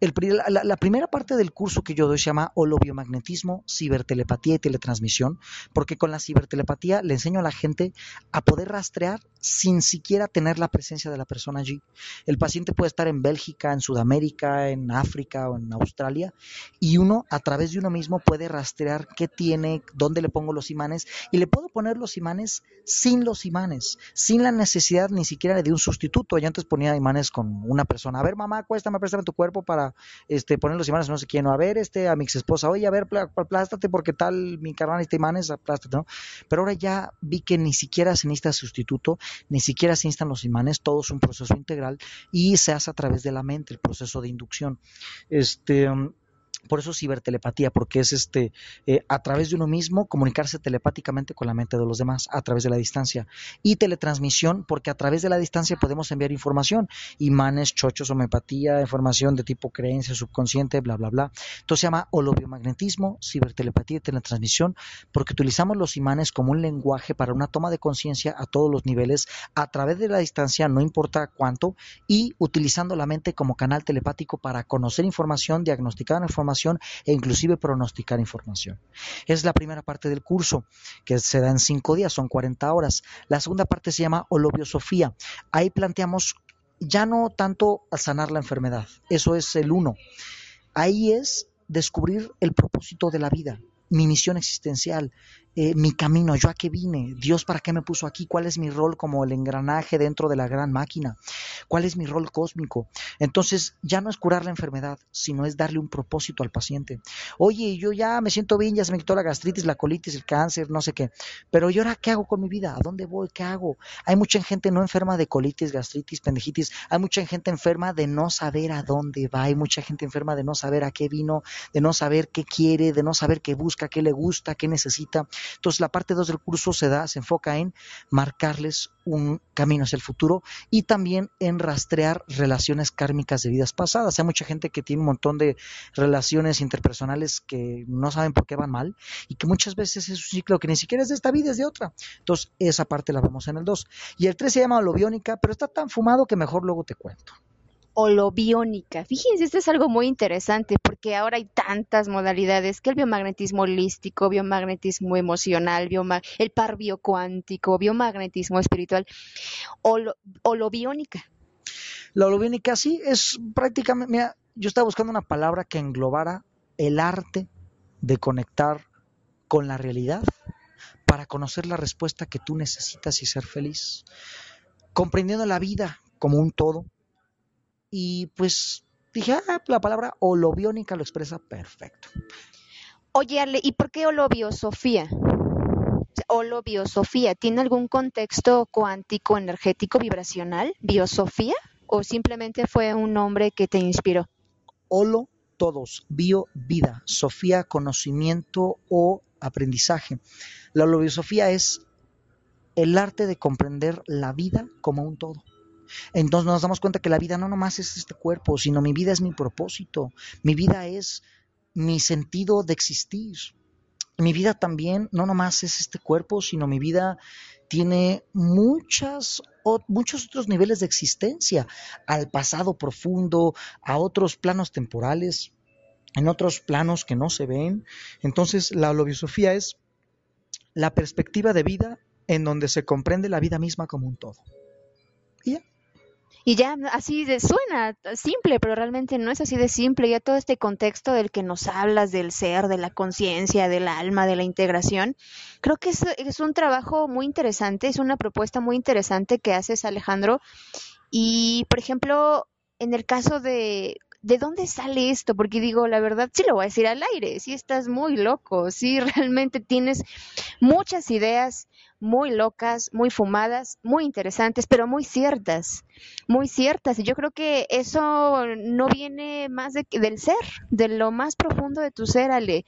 S3: la, primera parte del curso que yo doy se llama holobiomagnetismo, cibertelepatía y teletransmisión, porque con la cibertelepatía le enseño a la gente a poder rastrear sin siquiera tener la presencia de la persona allí. El paciente puede estar en Bélgica, en Sudamérica, en África o en Australia, y uno a través de uno mismo puede rastrear qué tiene, dónde le pongo los imanes, y le puedo poner los imanes sin los imanes, sin la necesidad ni siquiera de un sustituto. Yo antes ponía imanes con una persona. A ver, mamá, cuéstame, préstame tu cuerpo para este, poner los imanes, no sé quién. a ver, este, a mi ex esposa, oye, a ver, aplástate porque tal, mi carnal este imanes, aplástate, ¿no? Pero ahora ya vi que ni siquiera se necesita sustituto, ni siquiera se necesitan los imanes, todo es un proceso integral y se hace a través de la mente, el proceso de inducción. Este. Por eso cibertelepatía, porque es este eh, a través de uno mismo comunicarse telepáticamente con la mente de los demás a través de la distancia. Y teletransmisión, porque a través de la distancia podemos enviar información, imanes, chochos, homeopatía, información de tipo creencia, subconsciente, bla, bla, bla. Entonces se llama holobiomagnetismo, cibertelepatía y teletransmisión, porque utilizamos los imanes como un lenguaje para una toma de conciencia a todos los niveles, a través de la distancia, no importa cuánto, y utilizando la mente como canal telepático para conocer información, diagnosticar información e inclusive pronosticar información. Es la primera parte del curso, que se da en cinco días, son 40 horas. La segunda parte se llama holobiosofía. Ahí planteamos ya no tanto sanar la enfermedad, eso es el uno. Ahí es descubrir el propósito de la vida, mi misión existencial, eh, mi camino, yo a qué vine, Dios para qué me puso aquí, cuál es mi rol como el engranaje dentro de la gran máquina, cuál es mi rol cósmico. Entonces ya no es curar la enfermedad, sino es darle un propósito al paciente. Oye, yo ya me siento bien, ya se me quitó la gastritis, la colitis, el cáncer, no sé qué, pero ¿y ahora qué hago con mi vida? ¿A dónde voy? ¿Qué hago? Hay mucha gente no enferma de colitis, gastritis, pendijitis, hay mucha gente enferma de no saber a dónde va, hay mucha gente enferma de no saber a qué vino, de no saber qué quiere, de no saber qué busca, qué le gusta, qué necesita. Entonces la parte 2 del curso se da, se enfoca en marcarles un camino hacia el futuro y también en rastrear relaciones kármicas de vidas pasadas. Hay mucha gente que tiene un montón de relaciones interpersonales que no saben por qué van mal y que muchas veces es un ciclo que ni siquiera es de esta vida, es de otra. Entonces esa parte la vemos en el 2. Y el 3 se llama holobiónica, pero está tan fumado que mejor luego te cuento
S2: holobiónica. Fíjense, esto es algo muy interesante porque ahora hay tantas modalidades que el biomagnetismo holístico, biomagnetismo emocional, el par biocuántico, biomagnetismo espiritual, holobiónica.
S3: La holobiónica sí es prácticamente, mira, yo estaba buscando una palabra que englobara el arte de conectar con la realidad para conocer la respuesta que tú necesitas y ser feliz, comprendiendo la vida como un todo, y pues dije, ah, la palabra holobiónica lo expresa perfecto.
S2: Oye, Ale, ¿y por qué holobiosofía? Holobiosofía, ¿tiene algún contexto cuántico, energético, vibracional? ¿Biosofía? ¿O simplemente fue un nombre que te inspiró?
S3: Holo, todos, bio, vida, Sofía, conocimiento o aprendizaje. La holobiosofía es el arte de comprender la vida como un todo. Entonces nos damos cuenta que la vida no nomás es este cuerpo, sino mi vida es mi propósito, mi vida es mi sentido de existir. Mi vida también no nomás es este cuerpo, sino mi vida tiene muchas, muchos otros niveles de existencia, al pasado profundo, a otros planos temporales, en otros planos que no se ven. Entonces la holobiosofía es la perspectiva de vida en donde se comprende la vida misma como un todo.
S2: Y ya así de, suena simple, pero realmente no es así de simple. Ya todo este contexto del que nos hablas, del ser, de la conciencia, del alma, de la integración, creo que es, es un trabajo muy interesante, es una propuesta muy interesante que haces, Alejandro. Y, por ejemplo, en el caso de ¿de dónde sale esto? Porque digo, la verdad, sí lo voy a decir al aire, sí estás muy loco, sí realmente tienes muchas ideas muy locas, muy fumadas, muy interesantes, pero muy ciertas, muy ciertas. Y yo creo que eso no viene más de, del ser, de lo más profundo de tu ser, Ale.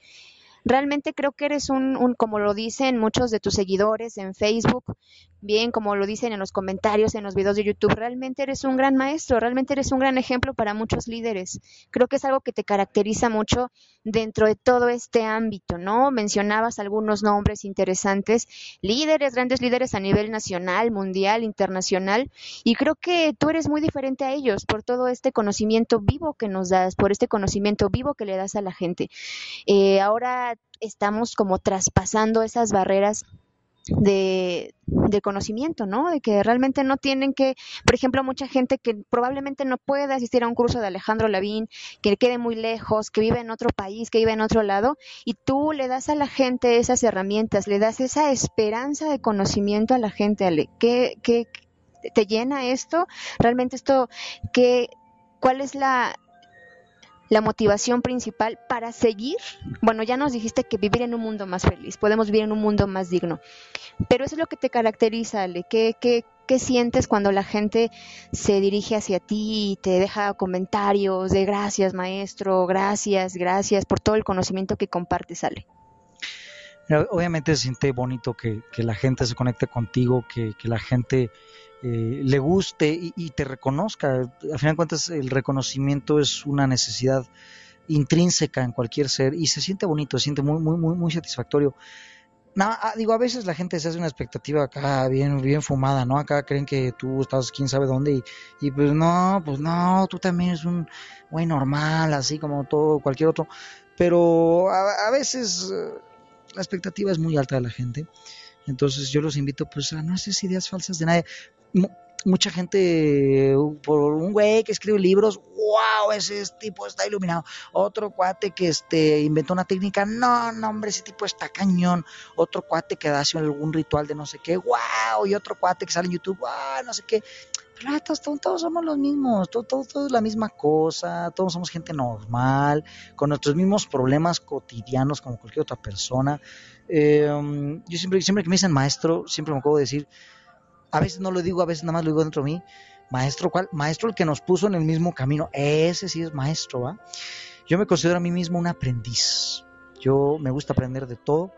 S2: Realmente creo que eres un, un, como lo dicen muchos de tus seguidores en Facebook, bien como lo dicen en los comentarios, en los videos de YouTube, realmente eres un gran maestro, realmente eres un gran ejemplo para muchos líderes. Creo que es algo que te caracteriza mucho dentro de todo este ámbito, ¿no? Mencionabas algunos nombres interesantes, líderes, grandes líderes a nivel nacional, mundial, internacional, y creo que tú eres muy diferente a ellos por todo este conocimiento vivo que nos das, por este conocimiento vivo que le das a la gente. Eh, ahora estamos como traspasando esas barreras de, conocimiento, ¿no? De que realmente no tienen que, por ejemplo, mucha gente que probablemente no pueda asistir a un curso de Alejandro Lavín, que quede muy lejos, que vive en otro país, que vive en otro lado, y tú le das a la gente esas herramientas, le das esa esperanza de conocimiento a la gente, Ale. ¿Qué, qué te llena esto? Realmente esto, ¿qué, ¿cuál es la, la motivación principal para seguir, bueno, ya nos dijiste que vivir en un mundo más feliz, podemos vivir en un mundo más digno, pero eso es lo que te caracteriza, Ale, ¿qué, qué, qué sientes cuando la gente se dirige hacia ti y te deja comentarios de gracias maestro, gracias, gracias por todo el conocimiento que compartes, Ale?
S3: Obviamente se siente bonito que, la gente se conecte contigo, que, la gente eh, le guste y, te reconozca. Al final de cuentas, el reconocimiento es una necesidad intrínseca en cualquier ser y se siente bonito, se siente muy, muy, muy, satisfactorio. Ah, digo, a veces la gente se hace una expectativa acá bien, bien fumada, ¿no? Acá creen que tú estás quién sabe dónde y, y pues no, pues no, tú también eres un güey normal, así como todo, cualquier otro. Pero a, veces eh, la expectativa es muy alta de la gente. Entonces yo los invito pues a no hacer ideas falsas de nadie mucha gente por un güey que escribe libros, wow, ese tipo está iluminado. Otro cuate que este inventó una técnica, no, no, hombre, ese tipo está cañón. Otro cuate que hace algún ritual de no sé qué, wow, y otro cuate que sale en YouTube, wow, no sé qué. Pero todos, todos, somos los mismos, todos, todo, es la misma cosa, todos somos gente normal, con nuestros mismos problemas cotidianos como cualquier otra persona. Eh, yo siempre, siempre que me dicen maestro, siempre me acuerdo de decir, a veces no lo digo, a veces nada más lo digo dentro de mí. Maestro, ¿cuál? Maestro el que nos puso en el mismo camino. Ese sí es maestro, ¿va? Yo me considero a mí mismo un aprendiz. Yo me gusta aprender de todo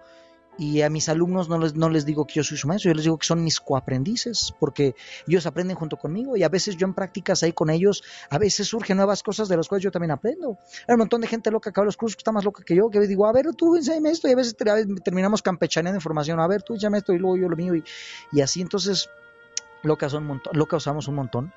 S3: y a mis alumnos no les, no les digo que yo soy su maestro, yo les digo que son mis coaprendices, porque ellos aprenden junto conmigo y a veces yo en prácticas ahí con ellos, a veces surgen nuevas cosas de las cuales yo también aprendo. Hay un montón de gente loca que acaba los cursos que está más loca que yo, que digo, a ver, tú enséñame esto, y a veces terminamos campechaneando información, a ver, tú enséñame esto y luego yo lo mío, y, y así entonces lo un montón, lo causamos un montón.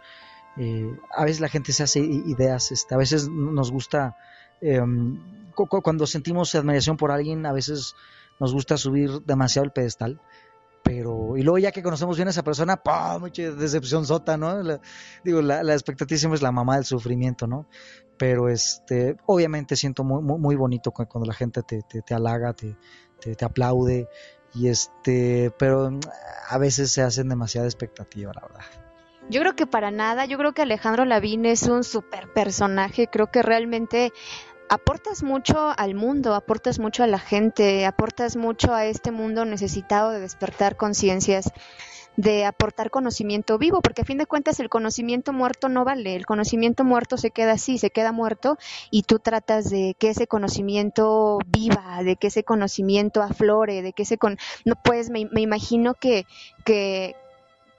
S3: Eh, a veces la gente se hace ideas, este, a veces nos gusta, em, cuando sentimos admiración por alguien, a veces nos gusta subir demasiado el pedestal, pero, y luego ya que conocemos bien a esa persona, ¡pum! mucha decepción sota, ¿no? digo, la, expectativa siempre es la mamá del sufrimiento, ¿no? Pero, este, obviamente siento muy, muy, bonito cuando la gente te, te, te halaga, te, te, aplaude, y este, pero mm, a veces se hacen demasiada expectativa, la verdad.
S2: Yo creo que para nada, yo creo que Alejandro Lavín es un super personaje, creo que realmente aportas mucho al mundo, aportas mucho a la gente, aportas mucho a este mundo necesitado de despertar conciencias de aportar conocimiento vivo, porque a fin de cuentas el conocimiento muerto no vale, el conocimiento muerto se queda así, se queda muerto y tú tratas de que ese conocimiento viva, de que ese conocimiento aflore, de que ese con no pues me, me imagino que, que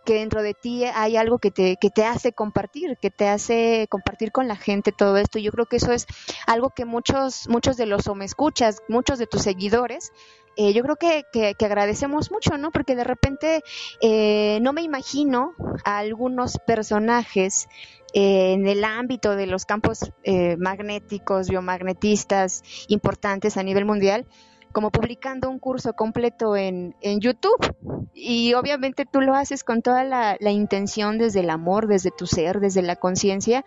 S2: que dentro de ti hay algo que te, que te hace compartir, que te hace compartir con la gente todo esto. Yo creo que eso es algo que muchos, muchos de los o me escuchas, muchos de tus seguidores eh, yo creo que, que, agradecemos mucho, ¿no? Porque de repente eh, no me imagino a algunos personajes eh, en el ámbito de los campos magnéticos, biomagnetistas importantes a nivel mundial, como publicando un curso completo en, en YouTube. Y obviamente tú lo haces con toda la, la intención desde el amor, desde tu ser, desde la conciencia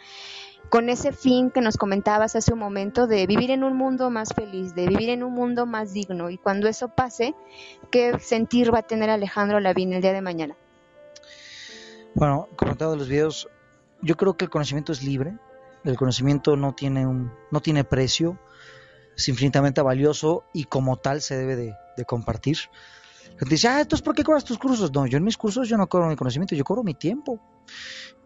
S2: con ese fin que nos comentabas hace un momento de vivir en un mundo más feliz, de vivir en un mundo más digno. Y cuando eso pase, ¿qué sentir va a tener Alejandro Lavín el día de mañana?
S3: Bueno, comentado los videos, yo creo que el conocimiento es libre, el conocimiento no tiene, un, no tiene precio, es infinitamente valioso y como tal se debe de, compartir. La gente dice, ah, entonces ¿por qué cobras tus cursos? No, yo en mis cursos yo no cobro mi conocimiento, yo cobro mi tiempo.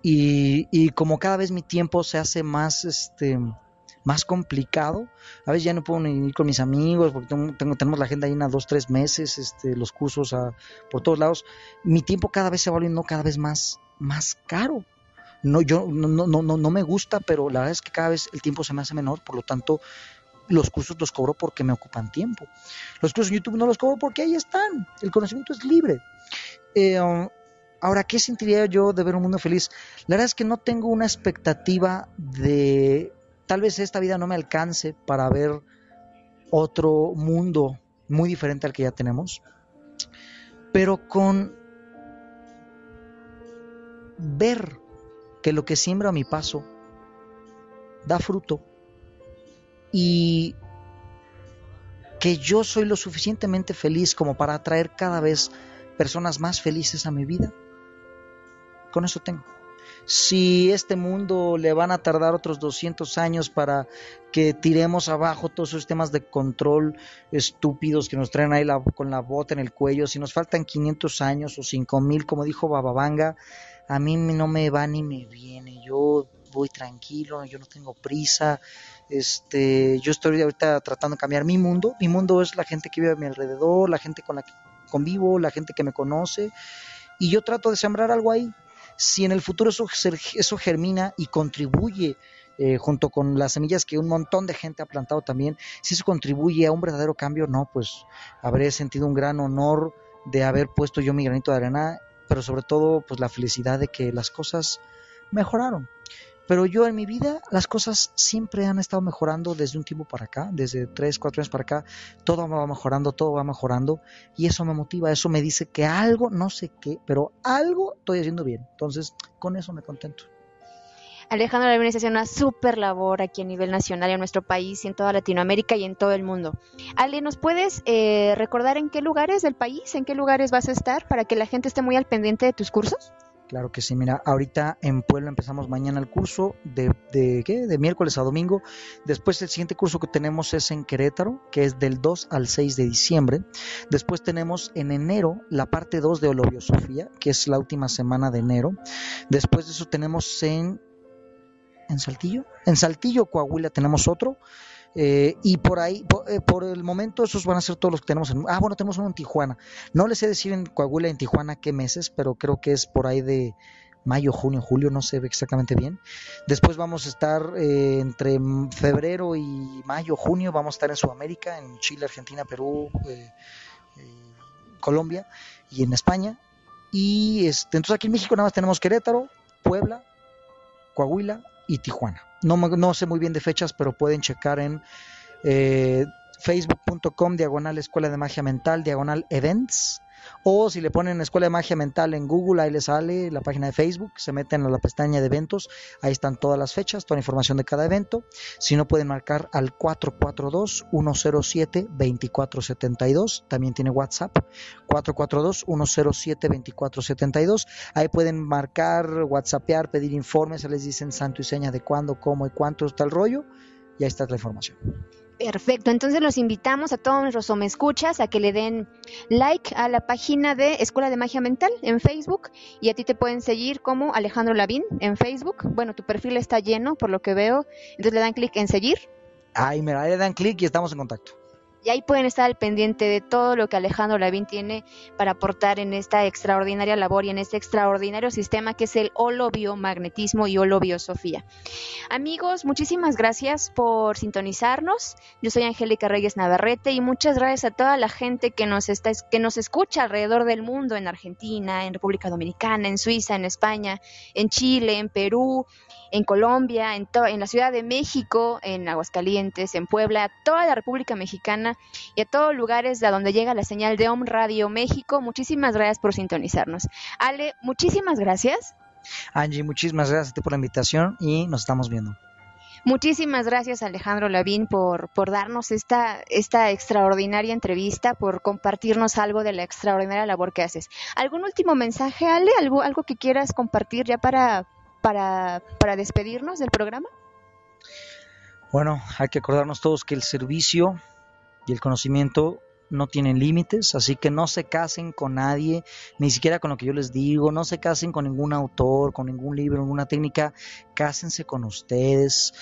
S3: Y, y como cada vez mi tiempo se hace más, este, más complicado, a veces ya no puedo ni ir con mis amigos porque tengo, tenemos la agenda llena dos, tres meses, este, los cursos por todos lados. Mi tiempo cada vez se va volviendo cada vez más, más caro. No, yo no, no, no, no me gusta, pero la verdad es que cada vez el tiempo se me hace menor, por lo tanto los cursos los cobro porque me ocupan tiempo. Los cursos en YouTube no los cobro porque ahí están. El conocimiento es libre. Eh, um, ahora, ¿qué sentiría yo de ver un mundo feliz? La verdad es que no tengo una expectativa de tal vez esta vida no me alcance para ver otro mundo muy diferente al que ya tenemos, pero con ver que lo que siembra a mi paso da fruto y que yo soy lo suficientemente feliz como para atraer cada vez personas más felices a mi vida. Con eso tengo. si este mundo le van a tardar otros 200 años para que tiremos abajo todos esos temas de control estúpidos que nos traen ahí con la bota en el cuello, si nos faltan 500 años o 5000, como dijo Bababanga, a mí no me va ni me viene, yo voy tranquilo, yo no tengo prisa, este, yo estoy ahorita tratando de cambiar mi mundo, mi mundo es la gente que vive a mi alrededor, la gente con la que convivo, la gente que me conoce, y yo trato de sembrar algo ahí. Si en el futuro eso, eso germina y contribuye eh, junto con las semillas que un montón de gente ha plantado también, si eso contribuye a un verdadero cambio, no, pues habré sentido un gran honor de haber puesto yo mi granito de arena, pero sobre todo pues la felicidad de que las cosas mejoraron. Pero yo en mi vida las cosas siempre han estado mejorando desde un tiempo para acá, desde tres, cuatro años para acá, todo va mejorando, todo va mejorando y eso me motiva, eso me dice que algo, no sé qué, pero algo estoy haciendo bien. Entonces, con eso me contento.
S2: Alejandro Lavín haciendo una súper labor aquí a nivel nacional en nuestro país, en toda Latinoamérica y en todo el mundo. Ale, ¿nos puedes eh, recordar en qué lugares del país, en qué lugares vas a estar para que la gente esté muy al pendiente de tus cursos?
S3: Claro que sí, mira, ahorita en Puebla empezamos mañana el curso de, de, ¿qué? de miércoles a domingo. Después el siguiente curso que tenemos es en Querétaro, que es del 2 al 6 de diciembre. Después tenemos en enero la parte 2 de Olobiosofía, que es la última semana de enero. Después de eso tenemos en en Saltillo, en Saltillo, Coahuila tenemos otro. Eh, y por ahí, eh, por, el momento, esos van a ser todos los que tenemos en. Ah, bueno, tenemos uno en Tijuana. No les sé decir en Coahuila en Tijuana qué meses, pero creo que es por ahí de mayo, junio, julio, no sé exactamente bien. Después vamos a estar eh, entre febrero y mayo, junio, vamos a estar en Sudamérica, en Chile, Argentina, Perú, Colombia y en España. Y este, entonces aquí en México nada más tenemos Querétaro, Puebla, Coahuila y Tijuana. No, sé muy bien de fechas, pero pueden checar en eh, facebook.com diagonal escuela de magia mental diagonal events o si le ponen Escuela de Magia Mental en Google, ahí les sale la página de Facebook, se meten a la pestaña de eventos, ahí están todas las fechas, toda la información de cada evento. Si no, pueden marcar al 442-107-2472, también tiene WhatsApp, 442-107-2472. Ahí pueden marcar, WhatsAppear, pedir informes, se les dicen santo y seña de cuándo, cómo y cuánto está el rollo, y ahí está la información.
S2: Perfecto, entonces los invitamos a todos nuestros escuchas a que le den like a la página de Escuela de Magia Mental en Facebook y a ti te pueden seguir como Alejandro Lavín en Facebook. Bueno, tu perfil está lleno por lo que veo, entonces le dan clic en seguir.
S3: Ay, mira, le dan clic y estamos en contacto
S2: y ahí pueden estar al pendiente de todo lo que Alejandro Lavín tiene para aportar en esta extraordinaria labor y en este extraordinario sistema que es el holobiomagnetismo y holobiosofía. Amigos, muchísimas gracias por sintonizarnos. Yo soy Angélica Reyes Navarrete y muchas gracias a toda la gente que nos está que nos escucha alrededor del mundo en Argentina, en República Dominicana, en Suiza, en España, en Chile, en Perú, en Colombia, en, en la Ciudad de México, en Aguascalientes, en Puebla, toda la República Mexicana y a todos lugares a donde llega la señal de Om Radio México. Muchísimas gracias por sintonizarnos. Ale, muchísimas gracias.
S3: Angie, muchísimas gracias a ti por la invitación y nos estamos viendo.
S2: Muchísimas gracias Alejandro Lavín por, por darnos esta, esta extraordinaria entrevista, por compartirnos algo de la extraordinaria labor que haces. ¿Algún último mensaje, Ale? ¿Algo, algo que quieras compartir ya para, para, despedirnos del programa?
S3: Bueno, hay que acordarnos todos que el servicio y el conocimiento no tienen límites, así que no se casen con nadie, ni siquiera con lo que yo les digo, no se casen con ningún autor, con ningún libro, ninguna técnica, cásense con ustedes,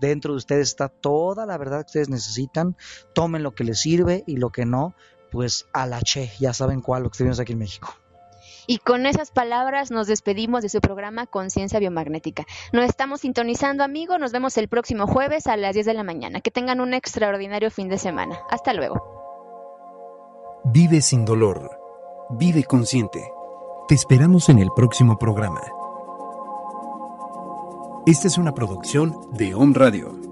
S3: dentro de ustedes está toda la verdad que ustedes necesitan, tomen lo que les sirve y lo que no, pues a la che, ya saben cuál, lo que tenemos aquí en México.
S2: Y con esas palabras nos despedimos de su programa Conciencia Biomagnética. Nos estamos sintonizando, amigos. Nos vemos el próximo jueves a las 10 de la mañana. Que tengan un extraordinario fin de semana. Hasta luego.
S1: Vive sin dolor. Vive consciente. Te esperamos en el próximo programa. Esta es una producción de Home Radio.